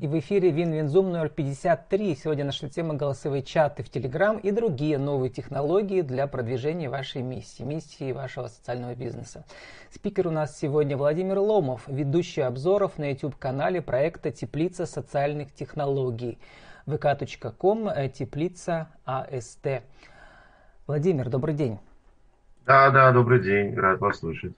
И в эфире Win-Win Zoom номер 53. Сегодня наша тема голосовые чаты в Телеграм и другие новые технологии для продвижения вашей миссии, миссии вашего социального бизнеса. Спикер у нас сегодня Владимир Ломов, ведущий обзоров на YouTube-канале проекта «Теплица социальных технологий» vk.com, э, теплица АСТ. Владимир, добрый день. Да, да, добрый день, рад вас слышать.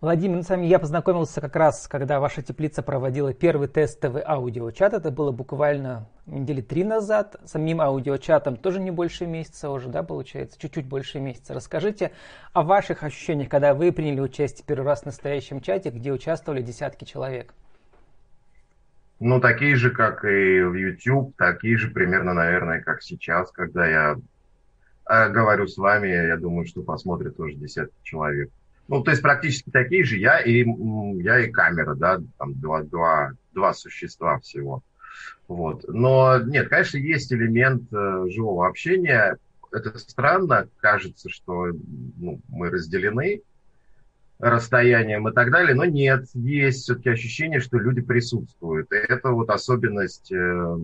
Владимир, ну, с вами я познакомился как раз, когда ваша теплица проводила первый тестовый аудиочат. Это было буквально недели три назад. Самим аудиочатом тоже не больше месяца уже, да, получается? Чуть-чуть больше месяца. Расскажите о ваших ощущениях, когда вы приняли участие первый раз в настоящем чате, где участвовали десятки человек. Ну, такие же, как и в YouTube, такие же примерно, наверное, как сейчас, когда я э, говорю с вами, я думаю, что посмотрят тоже десятки человек. Ну, то есть практически такие же я и, я и камера, да, там два, два, два существа всего. Вот. Но нет, конечно, есть элемент э, живого общения. Это странно, кажется, что ну, мы разделены расстоянием и так далее, но нет, есть все-таки ощущение, что люди присутствуют. И это вот особенность э,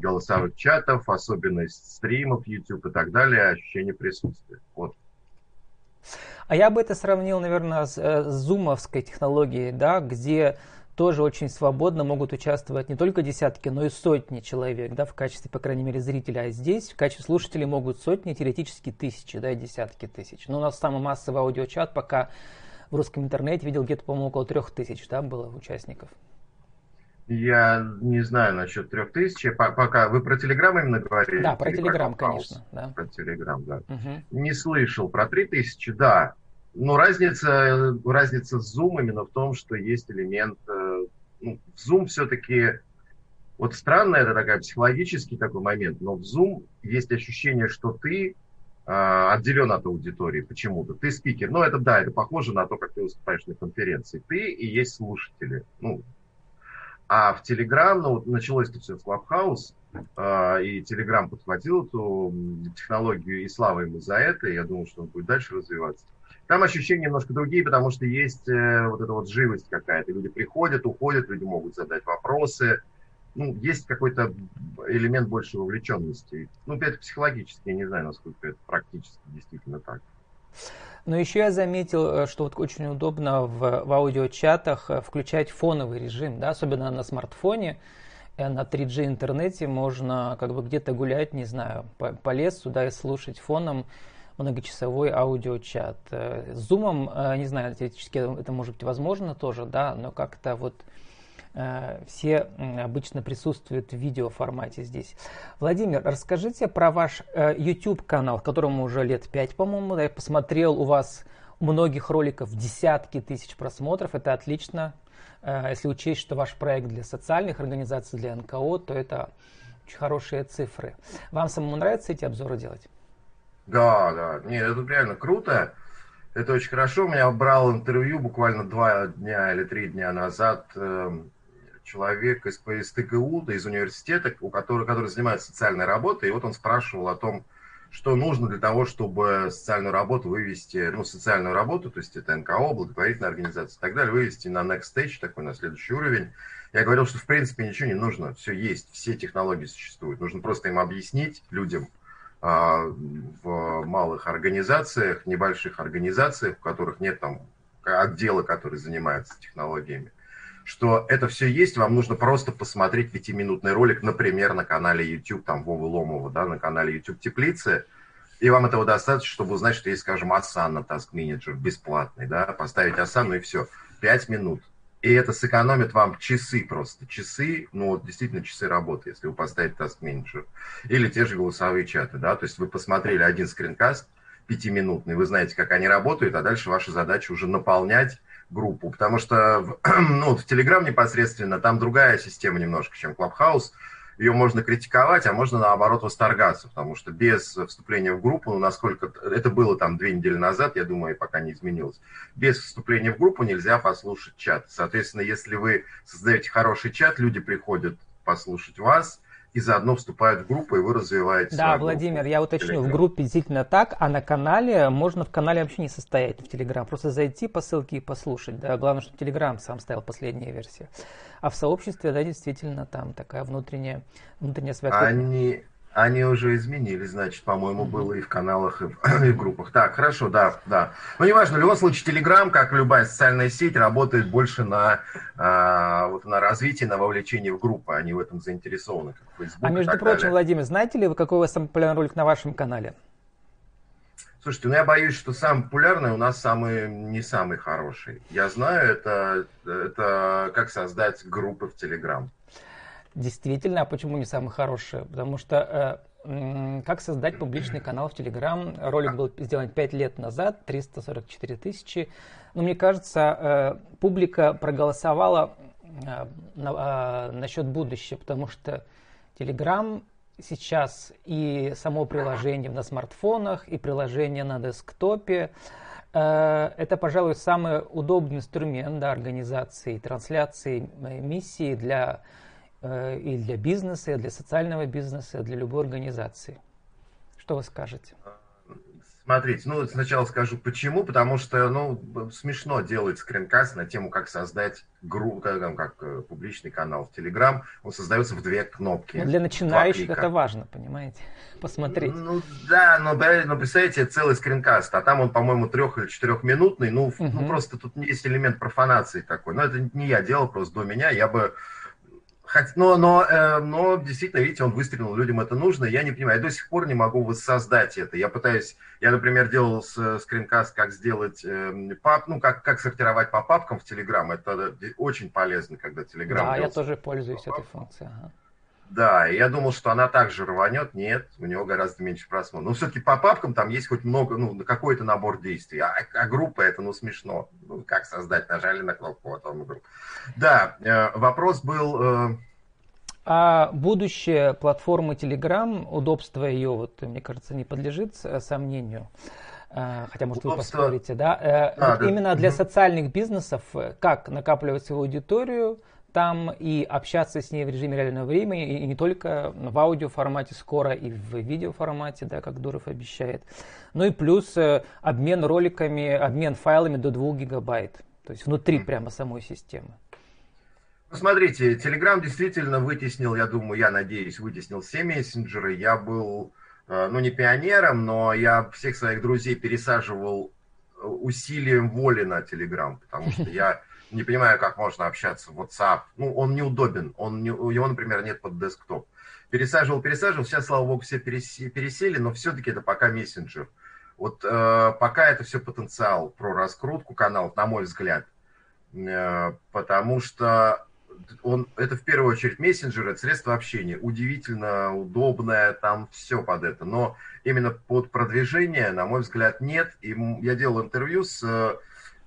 голосовых чатов, особенность стримов YouTube и так далее, ощущение присутствия. Вот. А я бы это сравнил, наверное, с, э, с зумовской технологией, да, где тоже очень свободно могут участвовать не только десятки, но и сотни человек, да, в качестве, по крайней мере, зрителя. А здесь в качестве слушателей могут сотни, теоретически тысячи, да, десятки тысяч. Но у нас самый массовый аудиочат пока в русском интернете видел где-то, по-моему, около трех тысяч, да, было участников. Я не знаю насчет трех тысяч. Пока вы про Телеграм именно говорили? Да, про Телеграм, конечно. Да. Про Телеграм, да. Угу. Не слышал про три тысячи, да. Но разница, разница с Zoom именно в том, что есть элемент... Э, ну, в Zoom все-таки... Вот странно, это такой психологический такой момент, но в Zoom есть ощущение, что ты э, отделен от аудитории почему-то. Ты спикер. Ну, это да, это похоже на то, как ты выступаешь на конференции. Ты и есть слушатели. Ну, а в Telegram, ну, началось это все с Clubhouse, э, и Telegram подхватил эту технологию, и слава ему за это, и я думаю, что он будет дальше развиваться. Там ощущения немножко другие, потому что есть э, вот эта вот живость какая-то. Люди приходят, уходят, люди могут задать вопросы. Ну, есть какой-то элемент большей вовлеченности. Ну, это психологически, я не знаю, насколько это практически действительно так. Но еще я заметил, э, что вот очень удобно в, в аудиочатах э, включать фоновый режим, да, особенно на смартфоне, на 3G интернете можно как бы где-то гулять, не знаю, по, по лесу, да, и слушать фоном многочасовой аудиочат. С зумом, не знаю, теоретически это может быть возможно тоже, да, но как-то вот Э, все обычно присутствуют в видеоформате здесь. Владимир, расскажите про ваш э, YouTube канал, которому уже лет 5, по-моему. Я посмотрел у вас многих роликов десятки тысяч просмотров. Это отлично. Э, если учесть, что ваш проект для социальных организаций, для НКО, то это очень хорошие цифры. Вам самому нравится эти обзоры делать? Да, да. Нет, это реально круто. Это очень хорошо. У меня брал интервью буквально два дня или три дня назад эм, человек из, из ТГУ, да, из университета, у которого, который занимается социальной работой, и вот он спрашивал о том, что нужно для того, чтобы социальную работу вывести, ну, социальную работу, то есть это НКО, благотворительная организация и так далее, вывести на next stage, такой на следующий уровень. Я говорил, что в принципе ничего не нужно, все есть, все технологии существуют. Нужно просто им объяснить людям в малых организациях, небольших организациях, в которых нет там отдела, который занимается технологиями, что это все есть, вам нужно просто посмотреть пятиминутный ролик, например, на канале YouTube, там, Вовы Ломова, да, на канале YouTube Теплицы, и вам этого достаточно, чтобы узнать, что есть, скажем, Asana Task Manager бесплатный, да, поставить Asana и все, пять минут. И это сэкономит вам часы просто, часы, ну вот действительно часы работы, если вы поставите Task Manager. Или те же голосовые чаты, да, то есть вы посмотрели один скринкаст пятиминутный, вы знаете, как они работают, а дальше ваша задача уже наполнять группу, потому что ну, в Telegram непосредственно там другая система немножко, чем Clubhouse. Ее можно критиковать, а можно наоборот восторгаться, потому что без вступления в группу, ну, насколько это было там две недели назад, я думаю, пока не изменилось, без вступления в группу нельзя послушать чат. Соответственно, если вы создаете хороший чат, люди приходят послушать вас, и заодно вступают в группу, и вы развиваете Да, Владимир, группу. я уточню, в группе действительно так, а на канале можно в канале вообще не состоять в Телеграм, просто зайти по ссылке и послушать. Да, главное, что Телеграм сам ставил последняя версия. А в сообществе, да, действительно, там такая внутренняя, внутренняя связка. Они, они уже изменили, значит, по-моему, было и в каналах, и в, и в группах. Так, хорошо, да, да. Но неважно, в любом случае, Telegram, как любая социальная сеть, работает больше на, а, вот, на развитии, на вовлечении в группы. Они в этом заинтересованы, как Facebook А между прочим, далее. Владимир, знаете ли вы, какой у вас самый популярный ролик на вашем канале? Слушайте, ну я боюсь, что самый популярный у нас самый не самый хороший. Я знаю, это, это как создать группы в Telegram. Действительно, а почему не самый хороший? Потому что э, как создать публичный канал в Telegram? Ролик был сделан 5 лет назад, 344 тысячи. Но мне кажется, э, публика проголосовала э, на, э, насчет будущего, потому что Telegram сейчас и само приложение на смартфонах, и приложение на десктопе, э, это, пожалуй, самый удобный инструмент да, организации трансляции э, миссии для и для бизнеса, и для социального бизнеса, и для любой организации. Что вы скажете? Смотрите, ну сначала скажу почему, потому что ну смешно делать скринкаст на тему, как создать группу, как, как э, публичный канал в Телеграм. Он создается в две кнопки. Но для начинающих это важно, понимаете? Посмотреть. Ну да, но, но представляете, целый скринкаст, а там он, по-моему, трех или четырехминутный. Ну, угу. ну просто тут есть элемент профанации такой. Но это не я делал, просто до меня. Я бы но, но, э, но действительно, видите, он выстрелил, людям это нужно. Я не понимаю, я до сих пор не могу воссоздать это. Я пытаюсь, я, например, делал с, скринкаст, как сделать э, пап, ну, как, как сортировать по папкам в Телеграм. Это очень полезно, когда Телеграм. Да, я тоже пользуюсь этой функцией. Ага. Да, я думал, что она также рванет. Нет, у него гораздо меньше просмотров. Но все-таки по папкам там есть хоть много, ну, какой-то набор действий. А, а группа это, ну, смешно. Ну, как создать? Нажали на кнопку, вот он группа. Да, э, вопрос был... Э... А будущее платформы Telegram, удобство ее, вот, мне кажется, не подлежит сомнению. Э, хотя, может, Удобство. вы поспорите, да? А, вот да. Именно для социальных бизнесов, как накапливать свою аудиторию, там и общаться с ней в режиме реального времени, и не только в аудио формате скоро, и в видео формате, да, как Дуров обещает. Ну и плюс э, обмен роликами, обмен файлами до 2 гигабайт, то есть внутри прямо самой системы. Ну, смотрите, Telegram действительно вытеснил, я думаю, я надеюсь, вытеснил все мессенджеры. Я был, э, ну, не пионером, но я всех своих друзей пересаживал э, усилием воли на Telegram, потому что я не понимаю, как можно общаться в WhatsApp. Ну, он неудобен. Он не, у него, например, нет под десктоп. Пересаживал, пересаживал. Сейчас, слава богу, все пересели, но все-таки это пока мессенджер. Вот э, пока это все потенциал про раскрутку каналов, на мой взгляд. Э, потому что он, это в первую очередь мессенджер, это средство общения. Удивительно, удобное, там все под это. Но именно под продвижение, на мой взгляд, нет. И я делал интервью с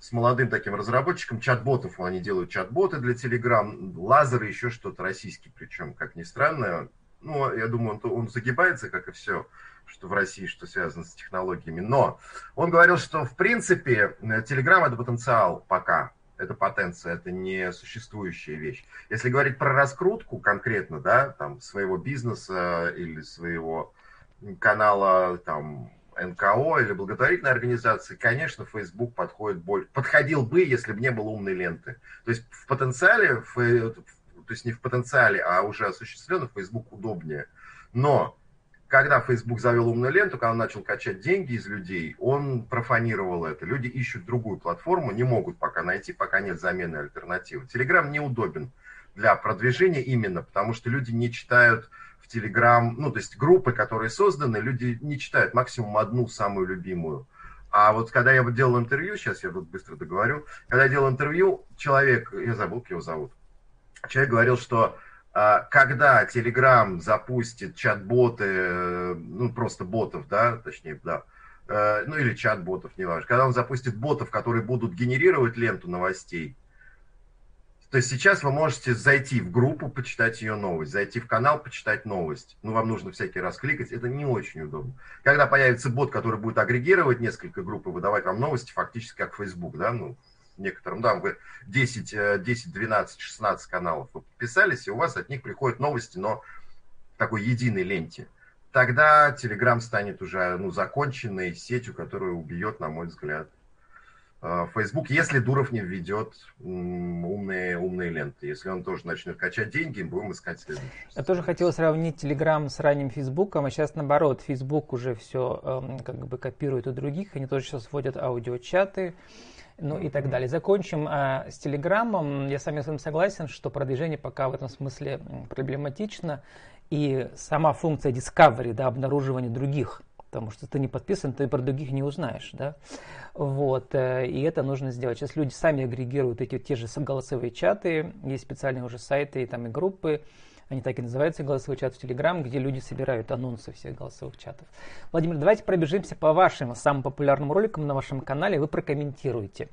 с молодым таким разработчиком чат-ботов. Они делают чат-боты для Telegram, лазеры, еще что-то российский, причем, как ни странно. Ну, я думаю, он, он загибается, как и все, что в России, что связано с технологиями. Но он говорил, что, в принципе, Telegram – это потенциал пока. Это потенция, это не существующая вещь. Если говорить про раскрутку конкретно, да, там, своего бизнеса или своего канала, там, НКО или благотворительной организации, конечно, Facebook подходит более, подходил бы, если бы не было умной ленты. То есть в потенциале, то есть не в потенциале, а уже осуществленно, Facebook удобнее. Но когда Facebook завел умную ленту, когда он начал качать деньги из людей, он профанировал это. Люди ищут другую платформу, не могут пока найти, пока нет замены альтернативы. Telegram неудобен для продвижения именно, потому что люди не читают Телеграм, ну, то есть группы, которые созданы, люди не читают максимум одну самую любимую. А вот когда я делал интервью, сейчас я тут быстро договорю, когда я делал интервью, человек, я забыл, как его зовут, человек говорил, что а, когда Telegram запустит чат-боты, ну, просто ботов, да, точнее, да, э, ну, или чат-ботов, неважно, когда он запустит ботов, которые будут генерировать ленту новостей, то есть сейчас вы можете зайти в группу, почитать ее новость, зайти в канал, почитать новость. Ну, вам нужно всякий раз кликать, это не очень удобно. Когда появится бот, который будет агрегировать несколько групп и выдавать вам новости, фактически как Facebook, да, ну, некоторым, да, вы 10, 10, 12, 16 каналов вы подписались, и у вас от них приходят новости, но такой единой ленте, тогда Telegram станет уже ну, законченной сетью, которая убьет, на мой взгляд, Facebook, если Дуров не введет умные, умные ленты. Если он тоже начнет качать деньги, будем искать следующий. Я тоже хотел сравнить Telegram с ранним Фейсбуком, а сейчас наоборот, Facebook уже все эм, как бы копирует у других, они тоже сейчас вводят аудиочаты, ну и так далее. Закончим а, с Телеграмом. Я с вами согласен, что продвижение пока в этом смысле проблематично. И сама функция Discovery, да, обнаруживание других, потому что ты не подписан, ты про других не узнаешь, да, вот, э, и это нужно сделать. Сейчас люди сами агрегируют эти те же голосовые чаты, есть специальные уже сайты и там и группы, они так и называются, голосовой чат в Телеграм, где люди собирают анонсы всех голосовых чатов. Владимир, давайте пробежимся по вашим самым популярным роликам на вашем канале, вы прокомментируете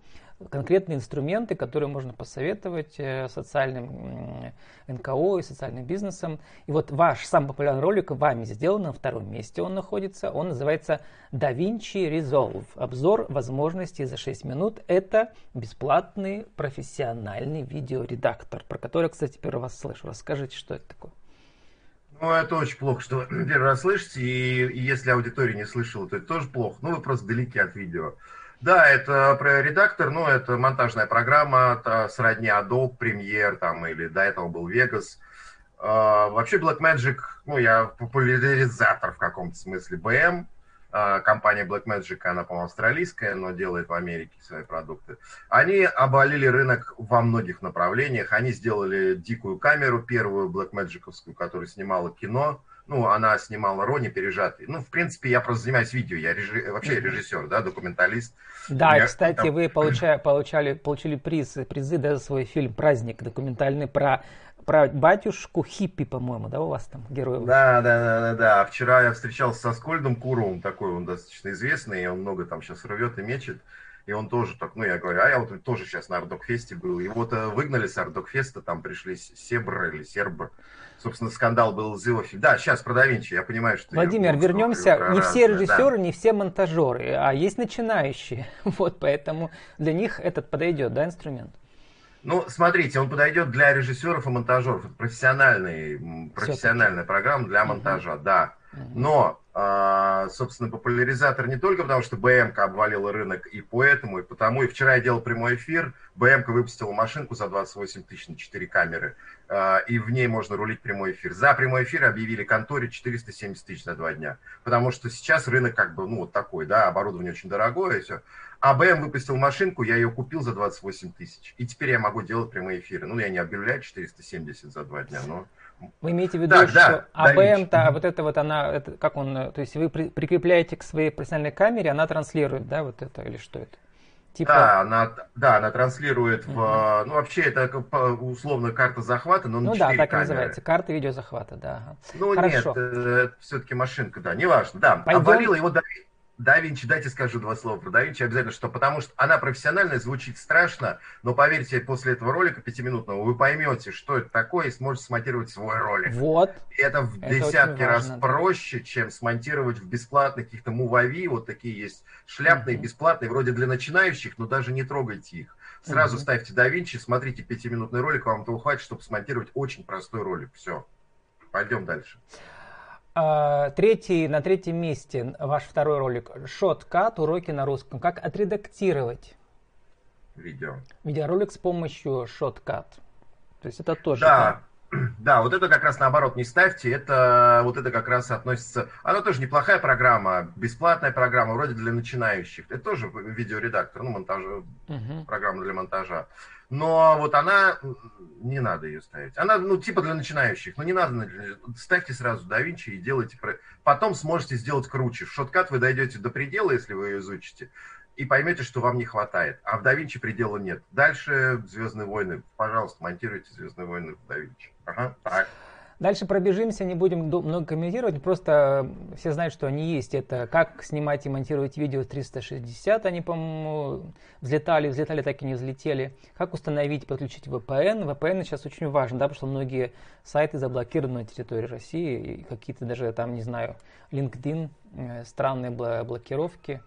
конкретные инструменты, которые можно посоветовать э, социальным НКО и социальным бизнесам. И вот ваш самый популярный ролик вами сделан, на втором месте он находится. Он называется DaVinci Resolve. Обзор возможностей за 6 минут. Это бесплатный профессиональный видеоредактор, про который, кстати, первый раз слышу. Расскажите, что это такое. Ну, это очень плохо, что первый раз слышите, и, и если аудитория не слышала, то это тоже плохо. Ну, вы просто далеки от видео. Да, это редактор, ну, это монтажная программа, это сродни Adobe Premiere, там, или до этого был Vegas. Uh, вообще Blackmagic, ну, я популяризатор в каком-то смысле BM. Uh, компания Blackmagic, она, по-моему, австралийская, но делает в Америке свои продукты. Они обвалили рынок во многих направлениях. Они сделали дикую камеру, первую Blackmagicовскую, которая снимала кино, ну, она снимала Рони пережатый. Ну, в принципе, я просто занимаюсь видео, я режи... вообще режиссер, да, документалист. Да, и, кстати, там... вы получали, получали, получили приз, призы да, за свой фильм «Праздник» документальный про про батюшку Хиппи, по-моему, да, у вас там герой? Да, да, да, да, да. Вчера я встречался с Аскольдом Куровым, такой он достаточно известный, он много там сейчас рвет и мечет. И он тоже так, ну, я говорю, а я вот тоже сейчас на Артдокфесте был. Вот э, выгнали с Артдокфеста, там пришли Себр или Сербр. Собственно, скандал был из его фильма. Да, сейчас про DaVinci, я понимаю, что... Владимир, я, вернемся. Не все режиссеры, да. не все монтажеры, а есть начинающие. Вот, поэтому для них этот подойдет, да, инструмент? Ну, смотрите, он подойдет для режиссеров и монтажеров. Это профессиональный, профессиональная программа для монтажа, угу. да. Но, а, собственно, популяризатор не только потому, что БМК обвалила рынок и поэтому, и потому. И вчера я делал прямой эфир, БМК выпустила машинку за 28 тысяч на 4 камеры, а, и в ней можно рулить прямой эфир. За прямой эфир объявили конторе 470 тысяч на 2 дня. Потому что сейчас рынок как бы, ну, вот такой, да, оборудование очень дорогое и все. А БМ выпустил машинку, я ее купил за 28 тысяч. И теперь я могу делать прямые эфиры. Ну, я не объявляю 470 за 2 дня, но вы имеете в виду, так, что да, АБМ-то, а вот это вот она, это, как он, то есть вы при, прикрепляете к своей профессиональной камере, она транслирует, да, вот это или что это? Типа... Да, она, да, она транслирует в, ну вообще это условно карта захвата, но на Ну да, так камеры. называется, карта видеозахвата, да. Ну Хорошо. нет, это все-таки машинка, да, неважно, да. Пойдем... Обвалила его Давид, да Винчи, дайте скажу два слова про Да Винчи обязательно, что потому что она профессиональная, звучит страшно, но поверьте, после этого ролика пятиминутного вы поймете, что это такое, и сможете смонтировать свой ролик. Вот. И это в это десятки раз важно, проще, чем смонтировать в бесплатных каких-то мувави, вот такие есть шляпные, угу. бесплатные, вроде для начинающих, но даже не трогайте их. Сразу угу. ставьте Да Винчи, смотрите пятиминутный ролик, вам этого хватит, чтобы смонтировать очень простой ролик. Все. Пойдем дальше. А, третий, на третьем месте ваш второй ролик «Шоткат. Уроки на русском». Как отредактировать видео. видеоролик с помощью Shotcut. То есть это тоже... Да, да, вот это как раз наоборот не ставьте, это вот это как раз относится, она тоже неплохая программа, бесплатная программа, вроде для начинающих, это тоже видеоредактор, ну, монтаж, uh-huh. программа для монтажа, но вот она, не надо ее ставить, она, ну, типа для начинающих, но не надо, ставьте сразу DaVinci и делайте, потом сможете сделать круче, в шоткат вы дойдете до предела, если вы ее изучите, и поймете, что вам не хватает. А в DaVinci предела нет. Дальше Звездные войны. Пожалуйста, монтируйте Звездные войны в DaVinci. Ага, так. Дальше пробежимся, не будем много комментировать, просто все знают, что они есть. Это как снимать и монтировать видео 360, они, по-моему, взлетали, взлетали, так и не взлетели. Как установить, подключить VPN. VPN сейчас очень важно, да, потому что многие сайты заблокированы на территории России, и какие-то даже там, не знаю, LinkedIn, э, странные блокировки.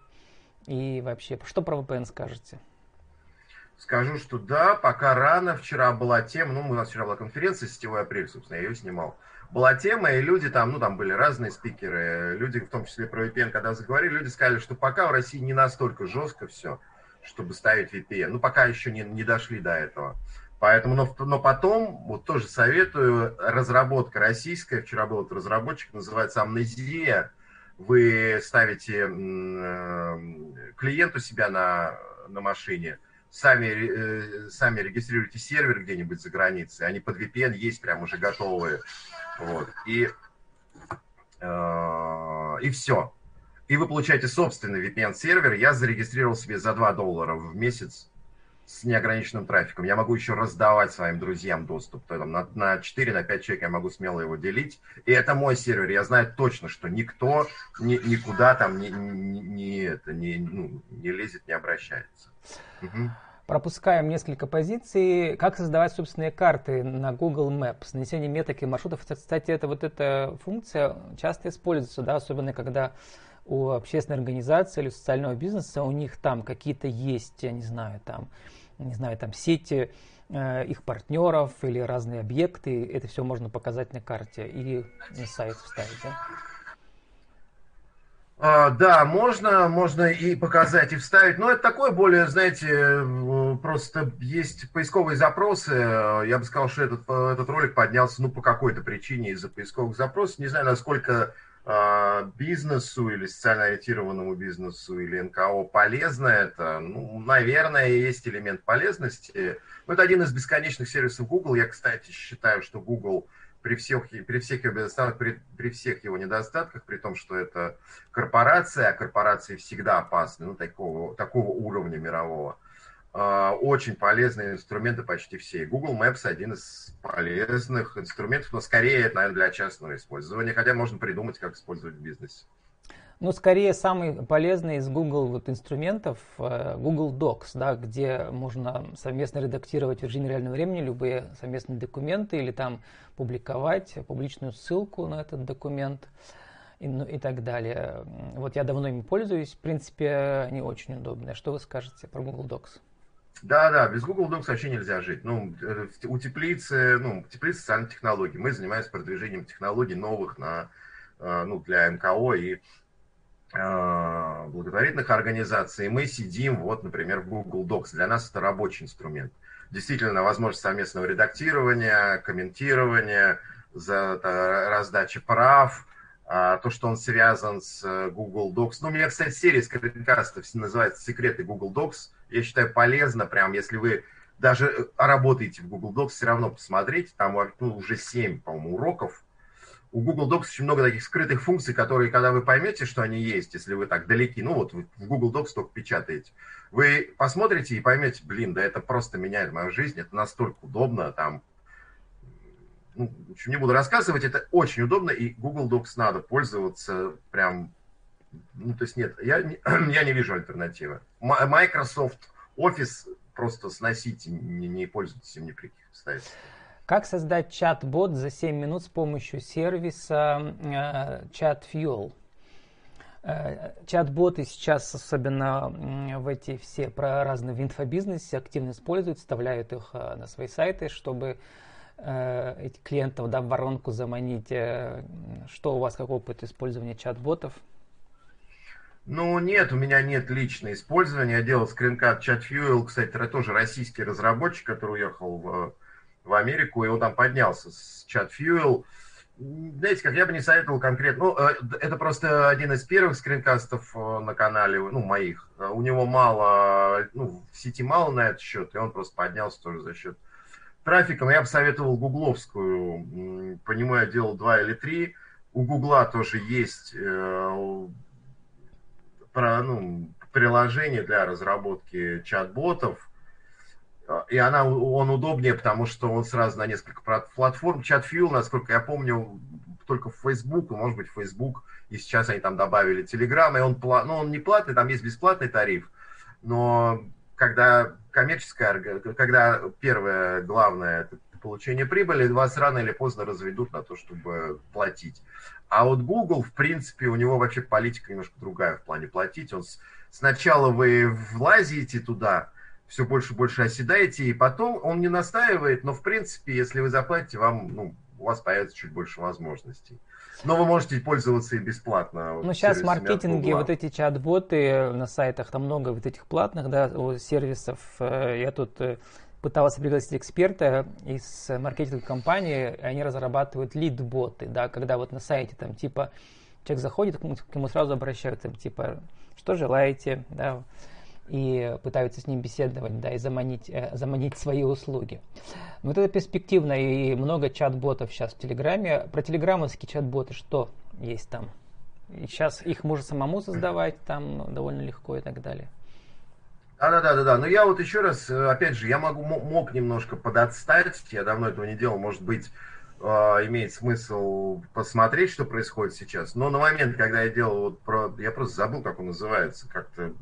И вообще, что про VPN скажете? Скажу, что да, пока рано. Вчера была тема, ну, у нас вчера была конференция «Сетевой апрель», собственно, я ее снимал. Была тема, и люди там, ну, там были разные спикеры, люди, в том числе про VPN, когда заговорили, люди сказали, что пока в России не настолько жестко все, чтобы ставить VPN. Ну, пока еще не, не дошли до этого. Поэтому, но, но потом, вот тоже советую, разработка российская, вчера был этот разработчик, называется «Амнезия», вы ставите э, клиент у себя на, на машине, сами, э, сами регистрируете сервер где-нибудь за границей, они под VPN есть прям уже готовые. Вот. И, э, и все. И вы получаете собственный VPN-сервер. Я зарегистрировал себе за 2 доллара в месяц с неограниченным трафиком. Я могу еще раздавать своим друзьям доступ. Там, на, на 4, на 5 человек я могу смело его делить. И это мой сервер. Я знаю точно, что никто ни, никуда там не, не, не, это, не, ну, не лезет, не обращается. Угу. Пропускаем несколько позиций. Как создавать собственные карты на Google Maps, нанесение меток и маршрутов. Кстати, это вот эта функция часто используется, да, особенно когда у общественной организации или социального бизнеса, у них там какие-то есть, я не знаю, там, не знаю, там сети э, их партнеров или разные объекты, это все можно показать на карте или на сайт вставить, да? А, да, можно, можно и показать, и вставить. Но это такое более, знаете, э, просто есть поисковые запросы. Я бы сказал, что этот, этот ролик поднялся, ну, по какой-то причине из-за поисковых запросов. Не знаю, насколько бизнесу или социально ориентированному бизнесу или НКО полезно это? Ну, наверное, есть элемент полезности. Но это один из бесконечных сервисов Google. Я, кстати, считаю, что Google при всех, при всех его недостатках, при, при всех его недостатках, при том, что это корпорация, а корпорации всегда опасны, ну, такого, такого уровня мирового, а, очень полезные инструменты почти все. Google Maps один из полезных инструментов, но скорее это, наверное, для частного использования, хотя можно придумать, как использовать в бизнесе. Ну, скорее, самый полезный из Google вот инструментов э, Google Docs, да, где можно совместно редактировать в режиме реального времени любые совместные документы или там публиковать публичную ссылку на этот документ и, ну, и так далее. Вот я давно ими пользуюсь, в принципе, они очень удобные. Что вы скажете про Google Docs? Да, да, без Google Docs вообще нельзя жить. Ну, э, у теплицы, ну, теплицы социальных технологий. Мы занимаемся продвижением технологий новых на, э, ну, для МКО и э, благотворительных организаций. Мы сидим, вот, например, в Google Docs. Для нас это рабочий инструмент. Действительно, возможность совместного редактирования, комментирования, за раздачи прав, а, то, что он связан с Google Docs. Ну, у меня, кстати, серия скринкастов называется «Секреты Google Docs» я считаю, полезно, прям, если вы даже э, работаете в Google Docs, все равно посмотреть, там ну, уже 7, по-моему, уроков. У Google Docs очень много таких скрытых функций, которые, когда вы поймете, что они есть, если вы так далеки, ну вот вы в Google Docs только печатаете, вы посмотрите и поймете, блин, да это просто меняет мою жизнь, это настолько удобно, там, ну, в общем, не буду рассказывать, это очень удобно, и Google Docs надо пользоваться прям ну, то есть нет, я, я не вижу альтернативы. Microsoft Office просто сносите, не, не пользуйтесь им ни при каких обстоятельствах. Как создать чат-бот за 7 минут с помощью сервиса э, ChatFuel? Э, чат-боты сейчас, особенно в эти все про разные в инфобизнесе, активно используют, вставляют их э, на свои сайты, чтобы э, клиентов да, в воронку заманить. Э, что у вас как опыт использования чат-ботов? Ну, нет, у меня нет личного использования. Я делал скринкат ChatFuel, кстати, тоже российский разработчик, который уехал в, в Америку, и он там поднялся с ChatFuel. Знаете, как я бы не советовал конкретно. Ну, э, это просто один из первых скринкастов э, на канале, ну, моих. У него мало, ну, в сети мало на этот счет, и он просто поднялся тоже за счет трафика. Но я бы советовал гугловскую. По нему я делал два или три. У Гугла тоже есть э, про, ну, приложение для разработки чат-ботов, и она, он удобнее, потому что он сразу на несколько платформ. ChatFuel, насколько я помню, только в Facebook, может быть, Facebook, и сейчас они там добавили Telegram, и он, ну, он не платный, там есть бесплатный тариф, но когда коммерческая, когда первое, главное, получение прибыли, вас рано или поздно разведут на то, чтобы платить. А вот Google, в принципе, у него вообще политика немножко другая в плане платить. Он сначала вы влазите туда, все больше и больше оседаете, и потом он не настаивает, но в принципе, если вы заплатите, вам, ну, у вас появится чуть больше возможностей. Но вы можете пользоваться и бесплатно. Ну, сейчас в маркетинге вот эти чат-боты на сайтах, там много вот этих платных да, сервисов. Э, я тут пытался пригласить эксперта из маркетинговой компании, они разрабатывают лид-боты, да, когда вот на сайте там типа человек заходит, к нему сразу обращаются, типа, что желаете, да, и пытаются с ним беседовать, да, и заманить, э, заманить свои услуги. Вот это перспективно, и много чат-ботов сейчас в Телеграме. Про телеграммовские чат-боты что есть там? И сейчас их можно самому создавать там довольно легко и так далее. Да, да, да, да, да. Но я вот еще раз, э, опять же, я могу мог немножко подотстать, я давно этого не делал, может быть, э, имеет смысл посмотреть, что происходит сейчас. Но на момент, когда я делал вот про, я просто забыл, как он называется, как-то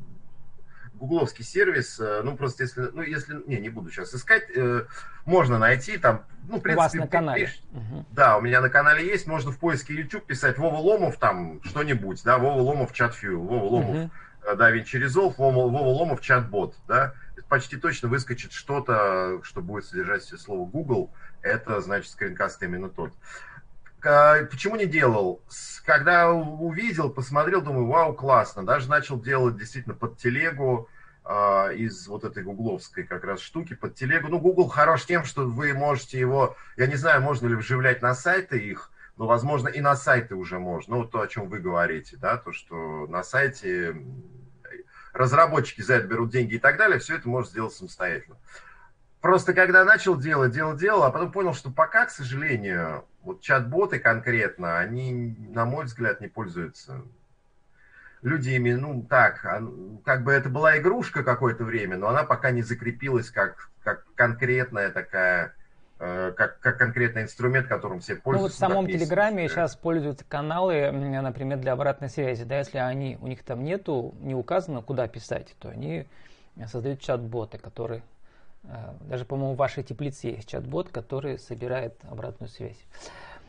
гугловский сервис, э, ну просто если, ну если, не, не буду сейчас искать, э, можно найти там, ну, в принципе, у вас на канале. Пишешь, угу. Да, у меня на канале есть, можно в поиске YouTube писать Вова Ломов там что-нибудь, да, Вова Ломов чат-фью, Вова Ломов угу. Да, Винчи Резолв, Вова, Вова Ломов чат-бот, да, почти точно выскочит что-то, что будет содержать слово Google, это значит скринкаст именно тот. Почему не делал? Когда увидел, посмотрел, думаю, вау, классно. Даже начал делать действительно под телегу а, из вот этой гугловской как раз штуки под телегу. Ну, Google хорош тем, что вы можете его, я не знаю, можно ли вживлять на сайты их, но, возможно, и на сайты уже можно. Ну, то, о чем вы говорите, да, то, что на сайте разработчики за это берут деньги и так далее, все это можно сделать самостоятельно. Просто когда начал делать, делал, делал, а потом понял, что пока, к сожалению, вот чат-боты конкретно, они, на мой взгляд, не пользуются люди ими, ну так, а, как бы это была игрушка какое-то время, но она пока не закрепилась как, как конкретная такая, как, как конкретный инструмент, которым все пользуются. Ну вот в самом Телеграме сейчас пользуются каналы, например, для обратной связи, да, если они, у них там нету, не указано, куда писать, то они создают чат-боты, которые Э, даже, по-моему, в вашей теплице есть чат-бот, который собирает обратную связь.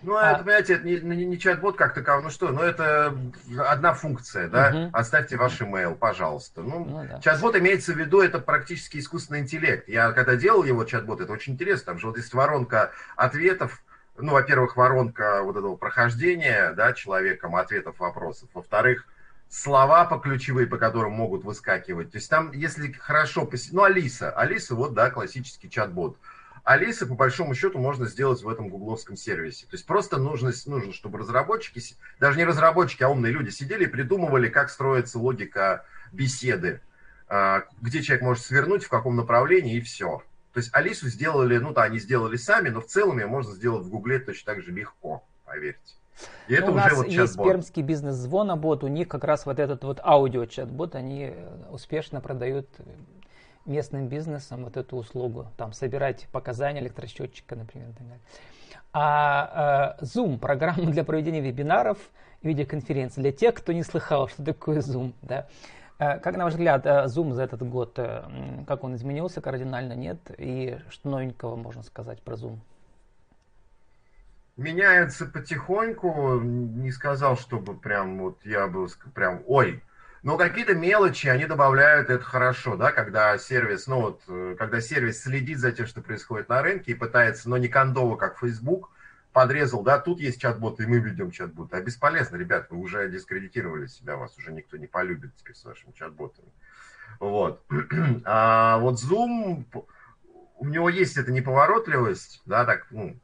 Ну, а... это, понимаете, это не, не, не чат-бот как таковой, ну что, ну это одна функция, да, угу. оставьте ваш email, пожалуйста. Ну, ну да. чат-бот имеется в виду, это практически искусственный интеллект. Я когда делал его чат-бот, это очень интересно, там же вот есть воронка ответов, ну, во-первых, воронка вот этого прохождения, да, человеком ответов, вопросов, во-вторых, слова по ключевые, по которым могут выскакивать. То есть там, если хорошо... Ну, Алиса. Алиса, вот, да, классический чат-бот. Алиса, по большому счету, можно сделать в этом гугловском сервисе. То есть просто нужно, нужно, чтобы разработчики, даже не разработчики, а умные люди сидели и придумывали, как строится логика беседы, а, где человек может свернуть, в каком направлении, и все. То есть Алису сделали, ну да, они сделали сами, но в целом ее можно сделать в Гугле точно так же легко, поверьте. И это у нас вот есть пермский бизнес звонобот, у них как раз вот этот вот аудио чат-бот, они э, успешно продают местным бизнесам вот эту услугу, там собирать показания электросчетчика, например. А э, Zoom, программа для проведения вебинаров и видеоконференций, для тех, кто не слыхал, что такое Zoom, да. Э, как, на ваш взгляд, Zoom за этот год, как он изменился кардинально, нет? И что новенького можно сказать про Zoom? меняется потихоньку, не сказал, чтобы прям вот я был прям, ой, но какие-то мелочи они добавляют, это хорошо, да, когда сервис, ну вот, э, когда сервис следит за тем, что происходит на рынке и пытается, но не кондово, как Facebook, подрезал, да, тут есть чат-бот, и мы ведем чат-бот. А бесполезно, ребят, вы уже дискредитировали себя, вас уже никто не полюбит теперь с вашими чат-ботами. Вот. А вот Zoom, у него есть эта неповоротливость, да, так, ну,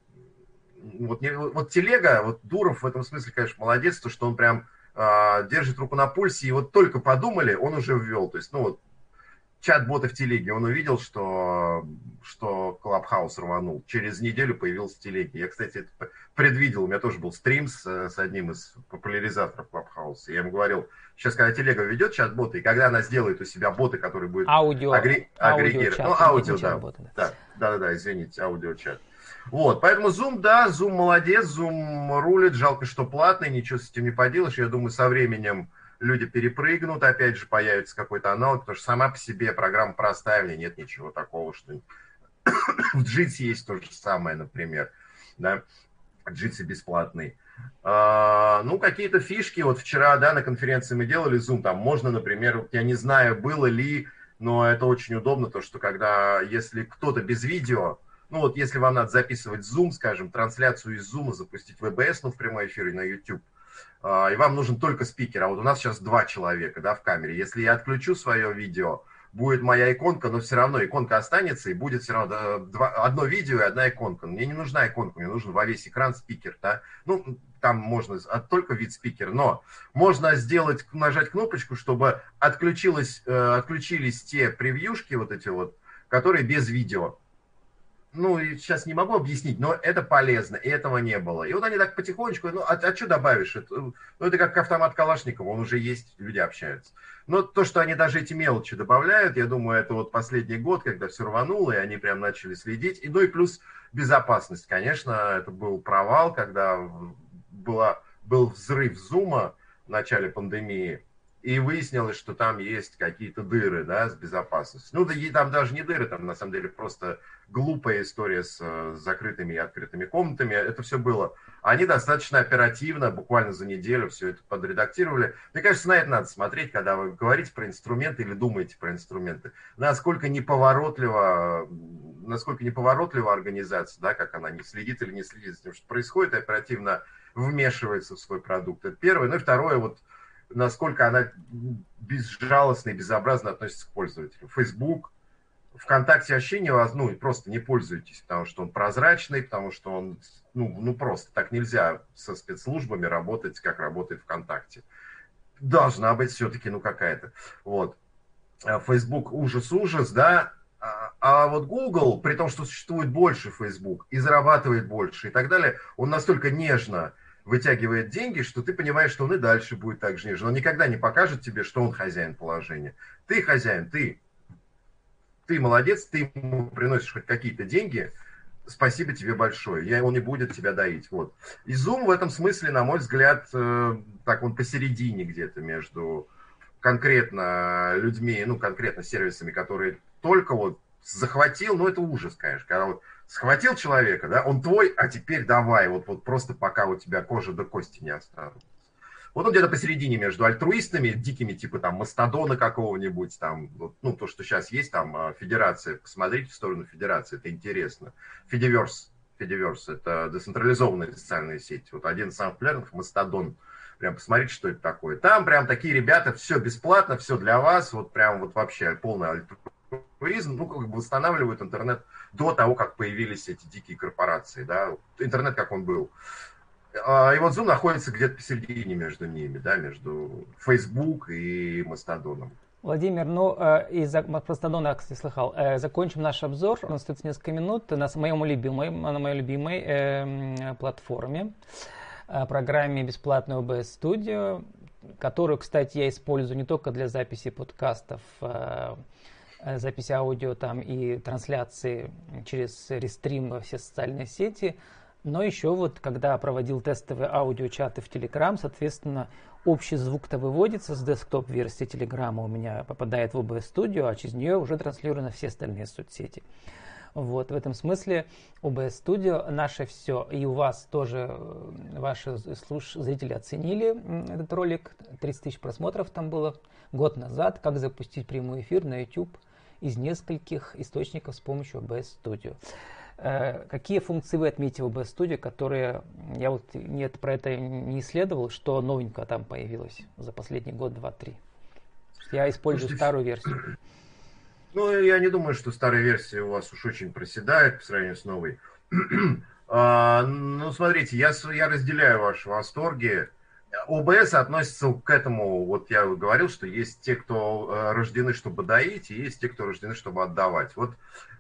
вот, вот телега, вот Дуров в этом смысле, конечно, молодец, то, что он прям держит руку на пульсе, и вот только подумали, он уже ввел. То есть, ну вот, чат-боты в телеге, он увидел, что, что Клабхаус рванул. Через неделю появился в телеге. Я, кстати, это предвидел, у меня тоже был стрим с, с одним из популяризаторов Клабхауса. Я ему говорил, сейчас, когда телега введет чат-боты, и когда она сделает у себя боты, которые будут агри, агрегировать. Ну, аудио, да. да. Да, да, да, извините, аудио-чат. Вот, поэтому Zoom, да, Zoom молодец, Zoom рулит, жалко, что платный, ничего с этим не поделаешь. Я думаю, со временем люди перепрыгнут, опять же появится какой-то аналог, потому что сама по себе программа простая, нет ничего такого, что в Jitsi есть то же самое, например, да, Jitsi бесплатный. А, ну, какие-то фишки, вот вчера, да, на конференции мы делали Zoom, там можно, например, я не знаю, было ли но это очень удобно, то, что когда, если кто-то без видео, ну вот если вам надо записывать Zoom, скажем, трансляцию из Zoom, запустить VBS, ну в прямой эфире на YouTube, а, и вам нужен только спикер, а вот у нас сейчас два человека, да, в камере. Если я отключу свое видео, будет моя иконка, но все равно иконка останется, и будет все равно два, одно видео и одна иконка. Мне не нужна иконка, мне нужен во весь экран спикер, да. Ну, там можно а только вид спикер, но можно сделать, нажать кнопочку, чтобы отключилось, э, отключились те превьюшки вот эти вот, которые без видео ну, сейчас не могу объяснить, но это полезно, и этого не было. И вот они так потихонечку, ну, а, а что добавишь? Это, ну, это как автомат Калашникова, он уже есть, люди общаются. Но то, что они даже эти мелочи добавляют, я думаю, это вот последний год, когда все рвануло, и они прям начали следить. И, ну и плюс безопасность, конечно, это был провал, когда была, был взрыв Зума в начале пандемии, и выяснилось, что там есть какие-то дыры, да, с безопасностью. Ну, да и там даже не дыры, там на самом деле просто глупая история с, с закрытыми и открытыми комнатами. Это все было. Они достаточно оперативно, буквально за неделю все это подредактировали. Мне кажется, на это надо смотреть, когда вы говорите про инструменты или думаете про инструменты. Насколько неповоротливо, насколько неповоротлива организация, да, как она не следит или не следит за тем, что происходит, оперативно вмешивается в свой продукт. Это первое. Ну и второе, вот насколько она безжалостно и безобразно относится к пользователю. Facebook, ВКонтакте вообще не вас, ну, просто не пользуйтесь, потому что он прозрачный, потому что он, ну, ну, просто так нельзя со спецслужбами работать, как работает ВКонтакте. Должна быть все-таки, ну, какая-то. Вот. А Facebook ужас-ужас, да, а, а вот Google, при том, что существует больше Facebook и зарабатывает больше и так далее, он настолько нежно вытягивает деньги, что ты понимаешь, что он и дальше будет так же нежно. Он никогда не покажет тебе, что он хозяин положения. Ты хозяин, ты. Ты молодец, ты ему приносишь хоть какие-то деньги, спасибо тебе большое. Я, он не будет тебя доить. Вот. И Zoom в этом смысле, на мой взгляд, э, так он посередине где-то между конкретно людьми, ну, конкретно сервисами, которые только вот захватил, ну, это ужас, конечно, когда вот схватил человека, да, он твой, а теперь давай, вот, вот просто пока у тебя кожа до кости не осталась. Вот он где-то посередине между альтруистами, дикими, типа там мастодона какого-нибудь, там, ну, то, что сейчас есть, там, а, федерация, посмотрите в сторону федерации, это интересно. Федиверс, Федиверс, это децентрализованная социальная сеть. Вот один из самых популярных, Мастодон. Прям посмотрите, что это такое. Там прям такие ребята, все бесплатно, все для вас, вот прям вот вообще полный альтруизм, ну, как бы восстанавливают интернет до того, как появились эти дикие корпорации, да, интернет как он был. А, и вот Zoom находится где-то посередине между ними, да, между Facebook и Мастодоном. Владимир, ну, э, из Мастодона, кстати, слыхал. Э, закончим наш обзор. У нас остается несколько минут на моем любимой, на моей любимой э, платформе, программе бесплатной OBS Studio, которую, кстати, я использую не только для записи подкастов, э, Э, запись аудио там и трансляции через рестрим во все социальные сети. Но еще вот, когда проводил тестовые аудиочаты в Telegram, соответственно, общий звук-то выводится с десктоп-версии Telegram, у меня попадает в OBS Studio, а через нее уже транслировано все остальные соцсети. Вот, в этом смысле OBS Studio наше все. И у вас тоже, э, ваши слуш... зрители оценили этот ролик. 30 тысяч просмотров там было год назад. Как запустить прямой эфир на YouTube – из нескольких источников с помощью OBS Studio. Э, какие функции вы отметили в OBS Studio, которые я вот нет, про это не исследовал, что новенького там появилось за последний год, два, три? Я использую старую версию. Ну, я не думаю, что старая версия у вас уж очень проседает по сравнению с новой. а, ну, смотрите, я, я разделяю ваши восторги. ОБС относится к этому, вот я говорил, что есть те, кто э, рождены, чтобы доить, и есть те, кто рождены, чтобы отдавать. Вот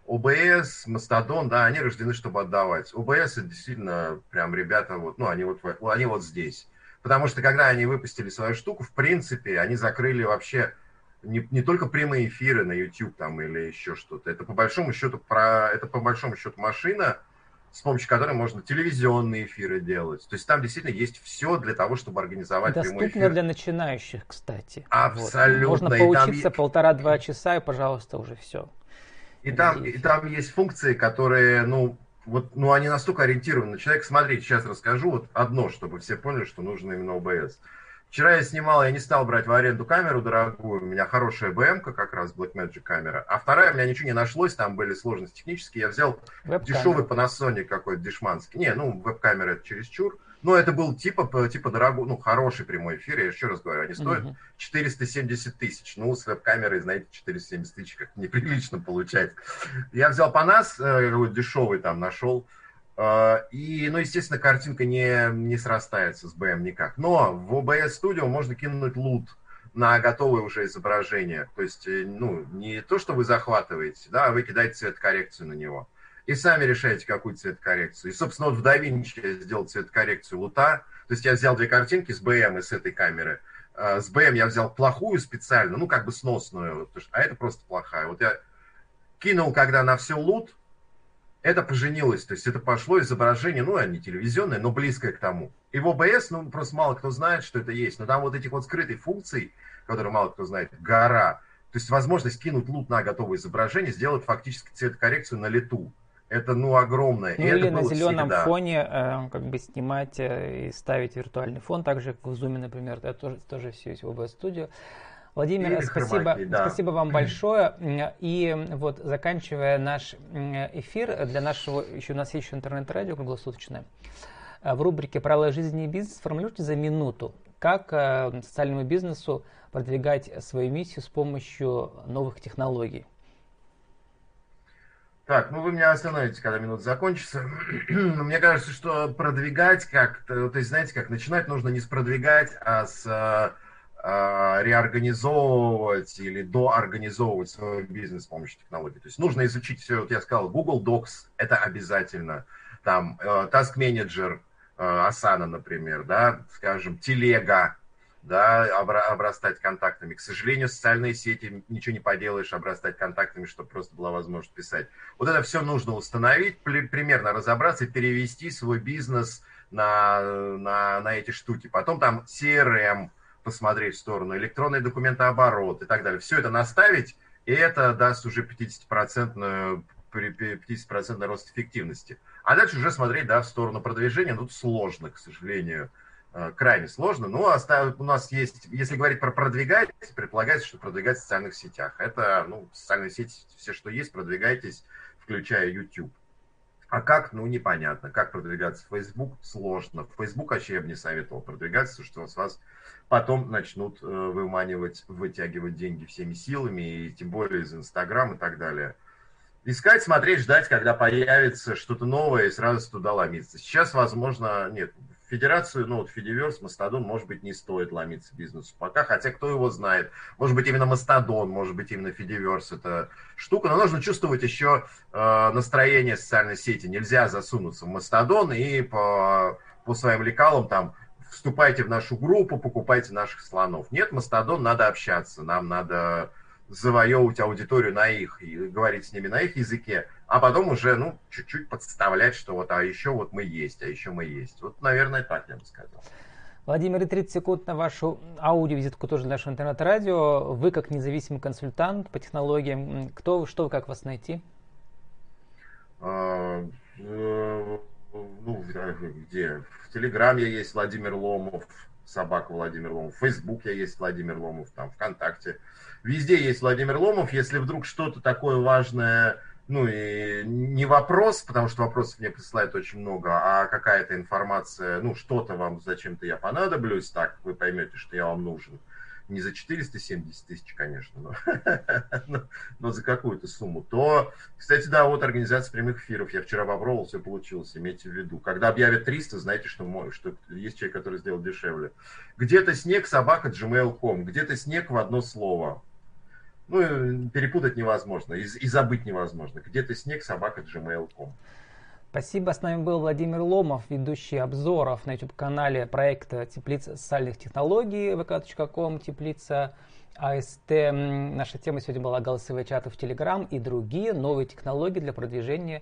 ОБС, Мастодон, да, они рождены, чтобы отдавать. ОБС это действительно прям ребята, вот, ну, они вот, они вот здесь. Потому что когда они выпустили свою штуку, в принципе, они закрыли вообще не, не только прямые эфиры на YouTube там или еще что-то. Это по большому счету про, это по большому счету машина, с помощью которой можно телевизионные эфиры делать. То есть там действительно есть все для того, чтобы организовать Доступно прямой эфир. для начинающих, кстати. Абсолютно. Вот. Можно поучиться там... полтора-два часа, и, пожалуйста, уже все. И там, и там есть функции, которые, ну, вот, ну, они настолько ориентированы. Человек, смотрите, сейчас расскажу вот одно, чтобы все поняли, что нужно именно ОБС. Вчера я снимал, я не стал брать в аренду камеру дорогую, у меня хорошая БМ как раз, Blackmagic камера, а вторая у меня ничего не нашлось, там были сложности технические, я взял дешевый Panasonic какой-то дешманский, не, ну, веб-камера это чересчур, но это был типа, типа дорогой, ну, хороший прямой эфир, я еще раз говорю, они стоят uh-huh. 470 тысяч, ну, с веб-камерой, знаете, 470 тысяч как неприлично получать. Я взял Panas, э, дешевый там нашел, а, и, ну, естественно, картинка не, не срастается с BM никак. Но в OBS Studio можно кинуть лут на готовое уже изображение. То есть, э, ну, не то, что вы захватываете, да, а вы кидаете цветокоррекцию на него. И сами решаете, какую цветокоррекцию. И, собственно, вот в DaVinci я сделал цветокоррекцию лута. То есть я взял две картинки с BM и с этой камеры. А, с BM я взял плохую специально, ну, как бы сносную, а это просто плохая. Вот я кинул, когда на все лут, это поженилось, то есть это пошло изображение, ну, не телевизионное, но близкое к тому. И в OBS, ну, просто мало кто знает, что это есть, но там вот этих вот скрытых функций, которые мало кто знает, гора, то есть возможность кинуть лут на готовое изображение, сделать фактически цветокоррекцию на лету. Это, ну, огромное. Ну, и или на зеленом всегда. фоне э, как бы снимать э, и ставить виртуальный фон, так же, как в Zoom, например, это тоже, тоже все есть в OBS Studio. Владимир, Или спасибо, да. спасибо вам большое. И вот заканчивая наш эфир, для нашего, еще у нас есть еще интернет-радио круглосуточное, э, в рубрике «Правила жизни и бизнес» сформулируйте за минуту, как э, социальному бизнесу продвигать свою миссию с помощью новых технологий. Так, ну вы меня остановите, когда минута закончится. Мне кажется, что продвигать как-то, то есть, знаете, как начинать нужно не с продвигать, а с э, а, реорганизовывать или доорганизовывать свой бизнес с помощью технологий. То есть нужно изучить все, вот я сказал, Google Docs, это обязательно. Там э, Task Manager, э, Asana, например, да, скажем, Телега, да, обрастать контактами. К сожалению, социальные сети, ничего не поделаешь, обрастать контактами, чтобы просто была возможность писать. Вот это все нужно установить, примерно разобраться, перевести свой бизнес на, на, на эти штуки. Потом там CRM, посмотреть в сторону, электронный документооборот и так далее. Все это наставить, и это даст уже 50% 50% рост эффективности. А дальше уже смотреть да, в сторону продвижения. Тут сложно, к сожалению, крайне сложно. Но у нас есть, если говорить про продвигать, предполагается, что продвигать в социальных сетях. Это, ну, социальные сети, все, что есть, продвигайтесь, включая YouTube. А как, ну, непонятно. Как продвигаться в Facebook? Сложно. В Facebook вообще я бы не советовал продвигаться, что с вас потом начнут э, выманивать, вытягивать деньги всеми силами, и тем более из Инстаграм и так далее. Искать, смотреть, ждать, когда появится что-то новое, и сразу туда ломиться. Сейчас, возможно, нет, федерацию, ну вот Федиверс, Мастодон, может быть, не стоит ломиться бизнесу пока, хотя кто его знает. Может быть, именно Мастодон, может быть, именно Федиверс это штука, но нужно чувствовать еще э, настроение социальной сети. Нельзя засунуться в Мастодон и по, по своим лекалам там вступайте в нашу группу, покупайте наших слонов. Нет, Мастодон, надо общаться, нам надо завоевывать аудиторию на их и говорить с ними на их языке, а потом уже, ну, чуть-чуть подставлять, что вот, а еще вот мы есть, а еще мы есть. Вот, наверное, так я бы сказал. Владимир, 30 секунд на вашу аудиовизитку тоже для нашего интернет-радио. Вы как независимый консультант по технологиям, кто вы, что вы, как вас найти? А, э, ну, где? В Телеграме есть Владимир Ломов, собака Владимир Ломов. В Фейсбуке есть Владимир Ломов, там, ВКонтакте. Везде есть Владимир Ломов. Если вдруг что-то такое важное, ну и не вопрос, потому что вопросов мне присылают очень много, а какая-то информация, ну что-то вам зачем-то я понадоблюсь, так вы поймете, что я вам нужен не за 470 тысяч, конечно, но, но, за какую-то сумму, то, кстати, да, вот организация прямых эфиров, я вчера попробовал, все получилось, имейте в виду. Когда объявят 300, знаете, что, что есть человек, который сделал дешевле. Где-то снег, собака, gmail.com, где-то снег в одно слово. Ну, перепутать невозможно, и, и забыть невозможно. Где-то снег, собака, gmail.com. Спасибо. С нами был Владимир Ломов, ведущий обзоров на YouTube-канале проекта «Теплица социальных технологий» vk.com, «Теплица АСТ». Наша тема сегодня была голосовые чаты в Telegram и другие новые технологии для продвижения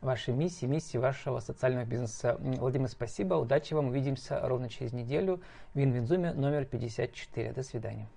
вашей миссии, миссии вашего социального бизнеса. Владимир, спасибо. Удачи вам. Увидимся ровно через неделю в Инвинзуме номер 54. До свидания.